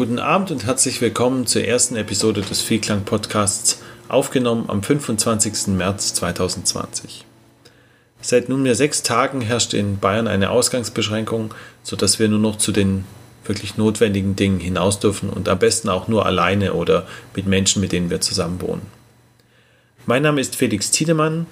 Guten Abend und herzlich willkommen zur ersten Episode des Vielklang Podcasts, aufgenommen am 25. März 2020. Seit nunmehr sechs Tagen herrscht in Bayern eine Ausgangsbeschränkung, sodass wir nur noch zu den wirklich notwendigen Dingen hinaus dürfen und am besten auch nur alleine oder mit Menschen, mit denen wir zusammen wohnen. Mein Name ist Felix Tiedemann.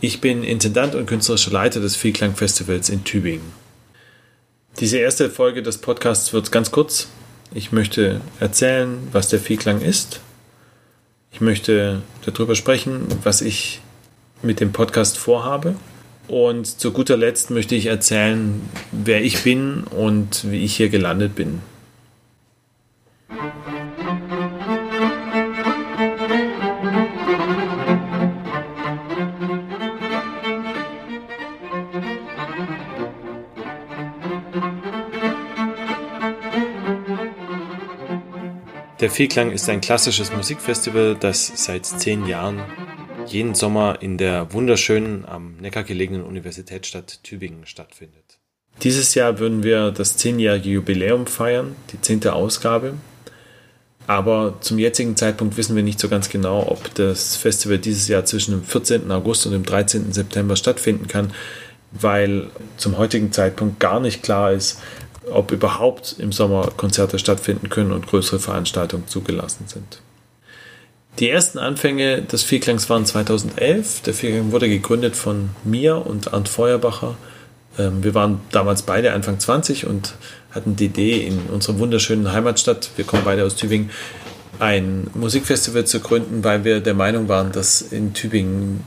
Ich bin Intendant und künstlerischer Leiter des Vielklang Festivals in Tübingen. Diese erste Folge des Podcasts wird ganz kurz. Ich möchte erzählen, was der Vielklang ist. Ich möchte darüber sprechen, was ich mit dem Podcast vorhabe. Und zu guter Letzt möchte ich erzählen, wer ich bin und wie ich hier gelandet bin. Der Vielklang ist ein klassisches Musikfestival, das seit zehn Jahren jeden Sommer in der wunderschönen, am Neckar gelegenen Universitätsstadt Tübingen stattfindet. Dieses Jahr würden wir das zehnjährige Jubiläum feiern, die zehnte Ausgabe. Aber zum jetzigen Zeitpunkt wissen wir nicht so ganz genau, ob das Festival dieses Jahr zwischen dem 14. August und dem 13. September stattfinden kann, weil zum heutigen Zeitpunkt gar nicht klar ist, ob überhaupt im Sommer Konzerte stattfinden können und größere Veranstaltungen zugelassen sind. Die ersten Anfänge des Vierklangs waren 2011. Der Vierklang wurde gegründet von mir und Arndt Feuerbacher. Ähm, wir waren damals beide Anfang 20 und hatten die Idee, in unserer wunderschönen Heimatstadt, wir kommen beide aus Tübingen, ein Musikfestival zu gründen, weil wir der Meinung waren, dass in Tübingen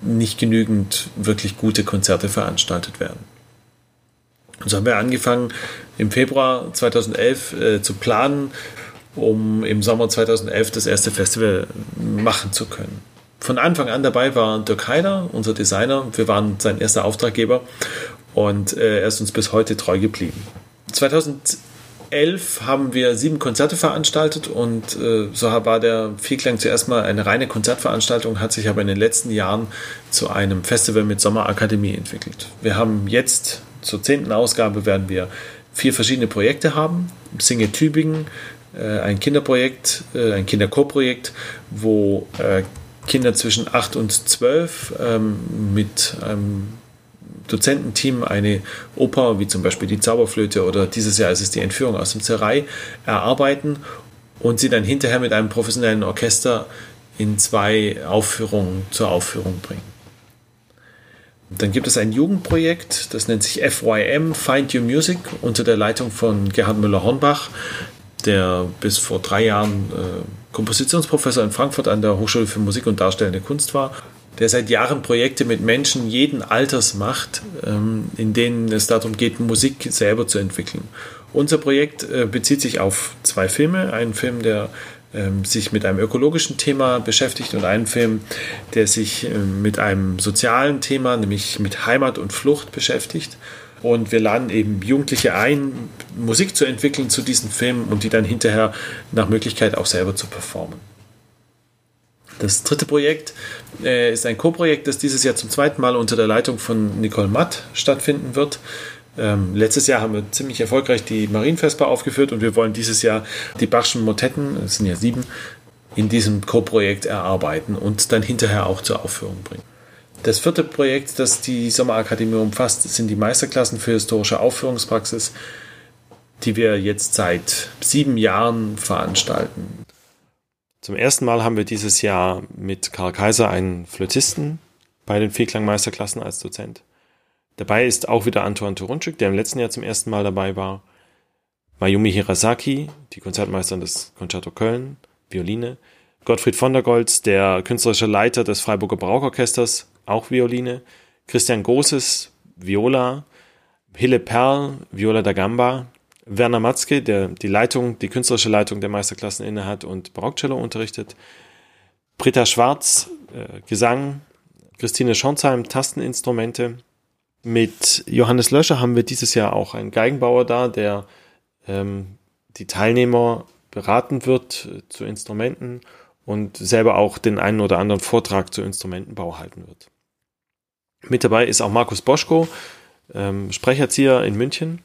nicht genügend wirklich gute Konzerte veranstaltet werden. Und so haben wir angefangen, im Februar 2011 äh, zu planen, um im Sommer 2011 das erste Festival machen zu können. Von Anfang an dabei war Dirk Heider, unser Designer. Wir waren sein erster Auftraggeber und äh, er ist uns bis heute treu geblieben. 2011 haben wir sieben Konzerte veranstaltet und äh, so war der Vielklang zuerst mal eine reine Konzertveranstaltung, hat sich aber in den letzten Jahren zu einem Festival mit Sommerakademie entwickelt. Wir haben jetzt zur zehnten Ausgabe werden wir vier verschiedene Projekte haben. Singe Tübingen, äh, ein Kinderprojekt, äh, ein Kinderchorprojekt, wo äh, Kinder zwischen 8 und 12 ähm, mit einem Dozententeam eine Oper, wie zum Beispiel die Zauberflöte oder dieses Jahr ist es die Entführung aus dem Zerrei, erarbeiten und sie dann hinterher mit einem professionellen Orchester in zwei Aufführungen zur Aufführung bringen. Dann gibt es ein Jugendprojekt, das nennt sich FYM, Find Your Music, unter der Leitung von Gerhard Müller-Hornbach, der bis vor drei Jahren äh, Kompositionsprofessor in Frankfurt an der Hochschule für Musik und Darstellende Kunst war, der seit Jahren Projekte mit Menschen jeden Alters macht, ähm, in denen es darum geht, Musik selber zu entwickeln. Unser Projekt äh, bezieht sich auf zwei Filme. Einen Film, der ähm, sich mit einem ökologischen Thema beschäftigt und einen Film, der sich äh, mit einem sozialen Thema, nämlich mit Heimat und Flucht beschäftigt. Und wir laden eben Jugendliche ein, Musik zu entwickeln zu diesen Filmen und die dann hinterher nach Möglichkeit auch selber zu performen. Das dritte Projekt äh, ist ein Co-Projekt, das dieses Jahr zum zweiten Mal unter der Leitung von Nicole Matt stattfinden wird. Ähm, letztes Jahr haben wir ziemlich erfolgreich die Marienfestbar aufgeführt und wir wollen dieses Jahr die Bachschen Motetten, es sind ja sieben, in diesem Co-Projekt erarbeiten und dann hinterher auch zur Aufführung bringen. Das vierte Projekt, das die Sommerakademie umfasst, sind die Meisterklassen für historische Aufführungspraxis, die wir jetzt seit sieben Jahren veranstalten. Zum ersten Mal haben wir dieses Jahr mit Karl Kaiser einen Flötisten bei den Vierklang-Meisterklassen als Dozent. Dabei ist auch wieder Antoine Turunczyk, der im letzten Jahr zum ersten Mal dabei war. Mayumi Hirasaki, die Konzertmeisterin des Concerto Köln, Violine. Gottfried von der Goltz, der künstlerische Leiter des Freiburger Barockorchesters, auch Violine. Christian Großes, Viola. Hille Perl, Viola da Gamba. Werner Matzke, der die Leitung, die künstlerische Leitung der Meisterklassen innehat und Barockcello unterrichtet. Britta Schwarz, äh, Gesang. Christine Schonsheim, Tasteninstrumente. Mit Johannes Löscher haben wir dieses Jahr auch einen Geigenbauer da, der ähm, die Teilnehmer beraten wird äh, zu Instrumenten und selber auch den einen oder anderen Vortrag zu Instrumentenbau halten wird. Mit dabei ist auch Markus Boschko, ähm, Sprecherzieher in München.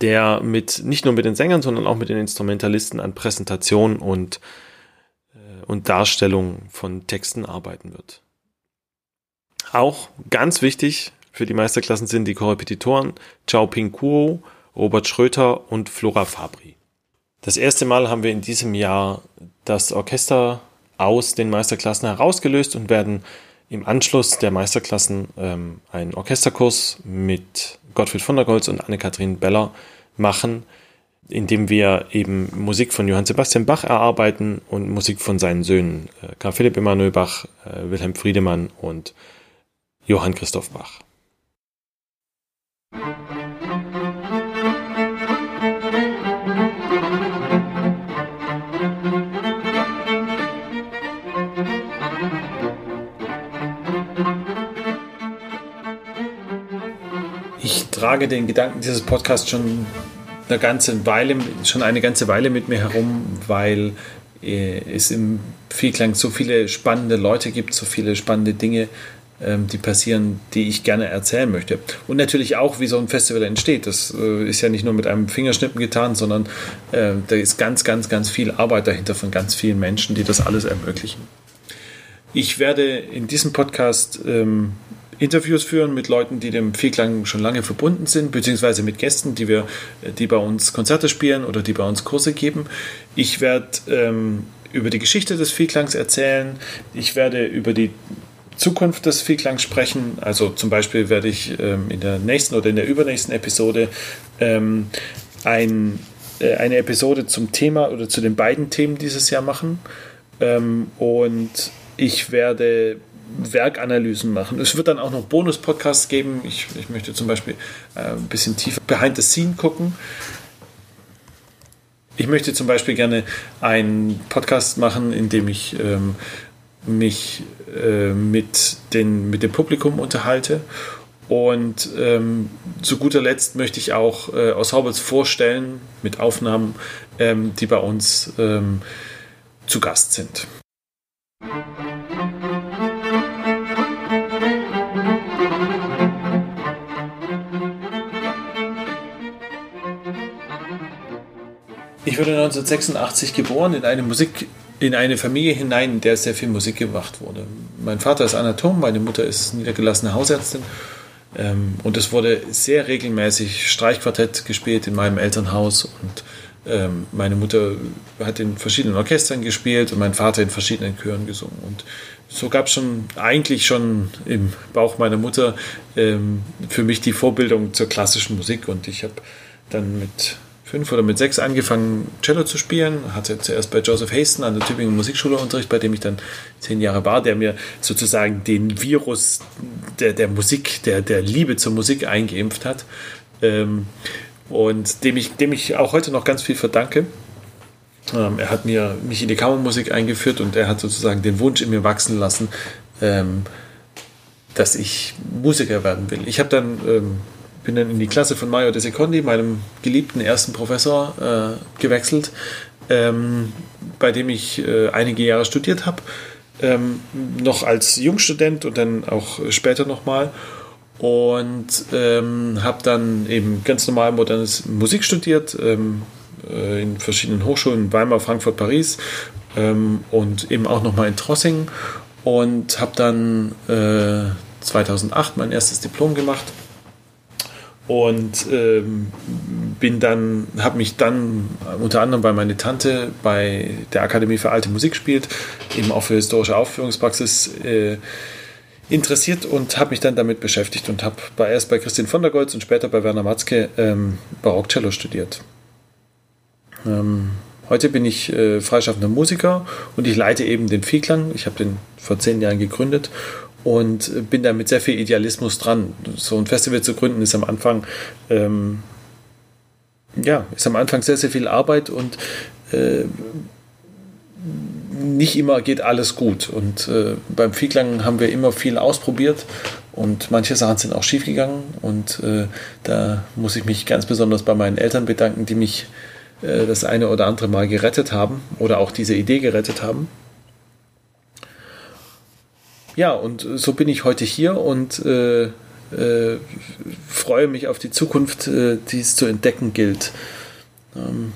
der mit nicht nur mit den Sängern, sondern auch mit den Instrumentalisten an Präsentation und, äh, und Darstellung von Texten arbeiten wird. Auch ganz wichtig für die Meisterklassen sind die Korrepetitoren Chao Ping Kuo, Robert Schröter und Flora Fabri. Das erste Mal haben wir in diesem Jahr das Orchester aus den Meisterklassen herausgelöst und werden im Anschluss der Meisterklassen ähm, einen Orchesterkurs mit Gottfried von der Goltz und Anne-Kathrin Beller machen, indem wir eben Musik von Johann Sebastian Bach erarbeiten und Musik von seinen Söhnen äh, Karl Philipp Emanuel Bach, äh, Wilhelm Friedemann und Johann Christoph Bach. Trage den Gedanken dieses Podcasts schon eine ganze Weile, schon eine ganze Weile mit mir herum, weil äh, es im Vielklang so viele spannende Leute gibt, so viele spannende Dinge, ähm, die passieren, die ich gerne erzählen möchte. Und natürlich auch, wie so ein Festival entsteht. Das äh, ist ja nicht nur mit einem Fingerschnippen getan, sondern äh, da ist ganz, ganz, ganz viel Arbeit dahinter von ganz vielen Menschen, die das alles ermöglichen. Ich werde in diesem Podcast ähm, Interviews führen mit Leuten, die dem Vielklang schon lange verbunden sind, beziehungsweise mit Gästen, die wir, die bei uns Konzerte spielen oder die bei uns Kurse geben. Ich werde ähm, über die Geschichte des Vielklangs erzählen. Ich werde über die Zukunft des Vielklangs sprechen. Also zum Beispiel werde ich ähm, in der nächsten oder in der übernächsten Episode ähm, ein, äh, eine Episode zum Thema oder zu den beiden Themen dieses Jahr machen. Ähm, und ich werde Werkanalysen machen. Es wird dann auch noch Bonus-Podcasts geben. Ich, ich möchte zum Beispiel äh, ein bisschen tiefer behind the scene gucken. Ich möchte zum Beispiel gerne einen Podcast machen, in dem ich ähm, mich äh, mit, den, mit dem Publikum unterhalte. Und ähm, zu guter Letzt möchte ich auch äh, aus Haubels vorstellen mit Aufnahmen, ähm, die bei uns ähm, zu Gast sind. Ich wurde 1986 geboren in eine Musik, in eine Familie hinein, in der sehr viel Musik gemacht wurde. Mein Vater ist Anatom, meine Mutter ist niedergelassene Hausärztin. Ähm, und es wurde sehr regelmäßig Streichquartett gespielt in meinem Elternhaus. Und ähm, meine Mutter hat in verschiedenen Orchestern gespielt und mein Vater in verschiedenen Chören gesungen. Und so gab es schon eigentlich schon im Bauch meiner Mutter ähm, für mich die Vorbildung zur klassischen Musik. Und ich habe dann mit fünf oder mit sechs angefangen, Cello zu spielen. Hatte zuerst bei Joseph Haston an der Tübingen Musikschule Unterricht, bei dem ich dann zehn Jahre war, der mir sozusagen den Virus der, der Musik, der, der Liebe zur Musik eingeimpft hat. Ähm, und dem ich, dem ich auch heute noch ganz viel verdanke. Ähm, er hat mir, mich in die Kammermusik eingeführt und er hat sozusagen den Wunsch in mir wachsen lassen, ähm, dass ich Musiker werden will. Ich habe dann ähm, bin dann in die Klasse von Mario De Secondi, meinem geliebten ersten Professor, äh, gewechselt, ähm, bei dem ich äh, einige Jahre studiert habe, ähm, noch als Jungstudent und dann auch später nochmal. Und ähm, habe dann eben ganz normal modernes Musik studiert, ähm, äh, in verschiedenen Hochschulen, Weimar, Frankfurt, Paris ähm, und eben auch nochmal in Trossingen. Und habe dann 2008 äh, mein erstes Diplom gemacht und ähm, bin dann, habe mich dann unter anderem bei meiner Tante bei der Akademie für Alte Musik spielt, eben auch für historische Aufführungspraxis äh, interessiert und habe mich dann damit beschäftigt und habe erst bei Christian von der Goltz und später bei Werner Matzke ähm, Barockcello studiert. Ähm, heute bin ich äh, freischaffender Musiker und ich leite eben den Vielklang. Ich habe den vor zehn Jahren gegründet und bin da mit sehr viel Idealismus dran. So ein Festival zu gründen ist am Anfang ähm, ja, ist am Anfang sehr, sehr viel Arbeit und äh, nicht immer geht alles gut. Und äh, beim Vielklang haben wir immer viel ausprobiert und manche Sachen sind auch schief gegangen. Und äh, da muss ich mich ganz besonders bei meinen Eltern bedanken, die mich äh, das eine oder andere Mal gerettet haben oder auch diese Idee gerettet haben. Ja, und so bin ich heute hier und äh, äh, freue mich auf die Zukunft, äh, die es zu entdecken gilt. Ähm,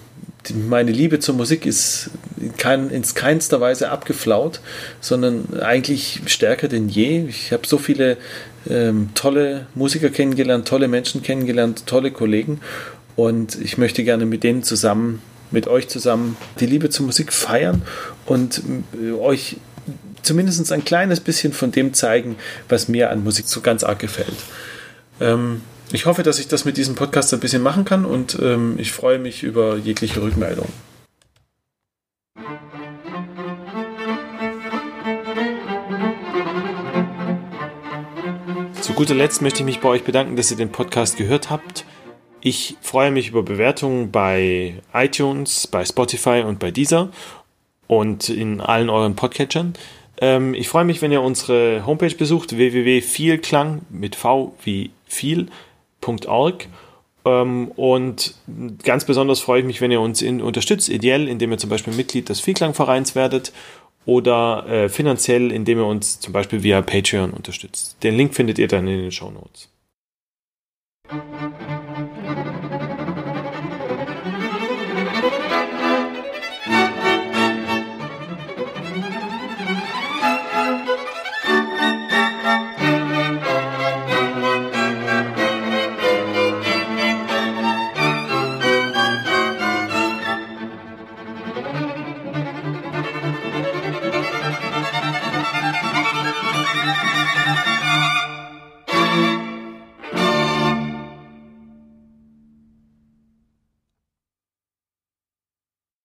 die, meine Liebe zur Musik ist in, kein, in keinster Weise abgeflaut, sondern eigentlich stärker denn je. Ich habe so viele ähm, tolle Musiker kennengelernt, tolle Menschen kennengelernt, tolle Kollegen und ich möchte gerne mit denen zusammen, mit euch zusammen die Liebe zur Musik feiern und äh, euch zumindest ein kleines bisschen von dem zeigen, was mir an Musik so ganz arg gefällt. Ähm, ich hoffe, dass ich das mit diesem Podcast ein bisschen machen kann und ähm, ich freue mich über jegliche Rückmeldung. Zu guter Letzt möchte ich mich bei euch bedanken, dass ihr den Podcast gehört habt. Ich freue mich über Bewertungen bei iTunes, bei Spotify und bei Deezer und in allen euren Podcatchern. Ähm, ich freue mich, wenn ihr unsere Homepage besucht, www.vielklang mit V wie viel.org. Ähm, und ganz besonders freue ich mich, wenn ihr uns in, unterstützt, ideell, indem ihr zum Beispiel Mitglied des Vielklangvereins werdet oder äh, finanziell, indem ihr uns zum Beispiel via Patreon unterstützt. Den Link findet ihr dann in den Show Notes.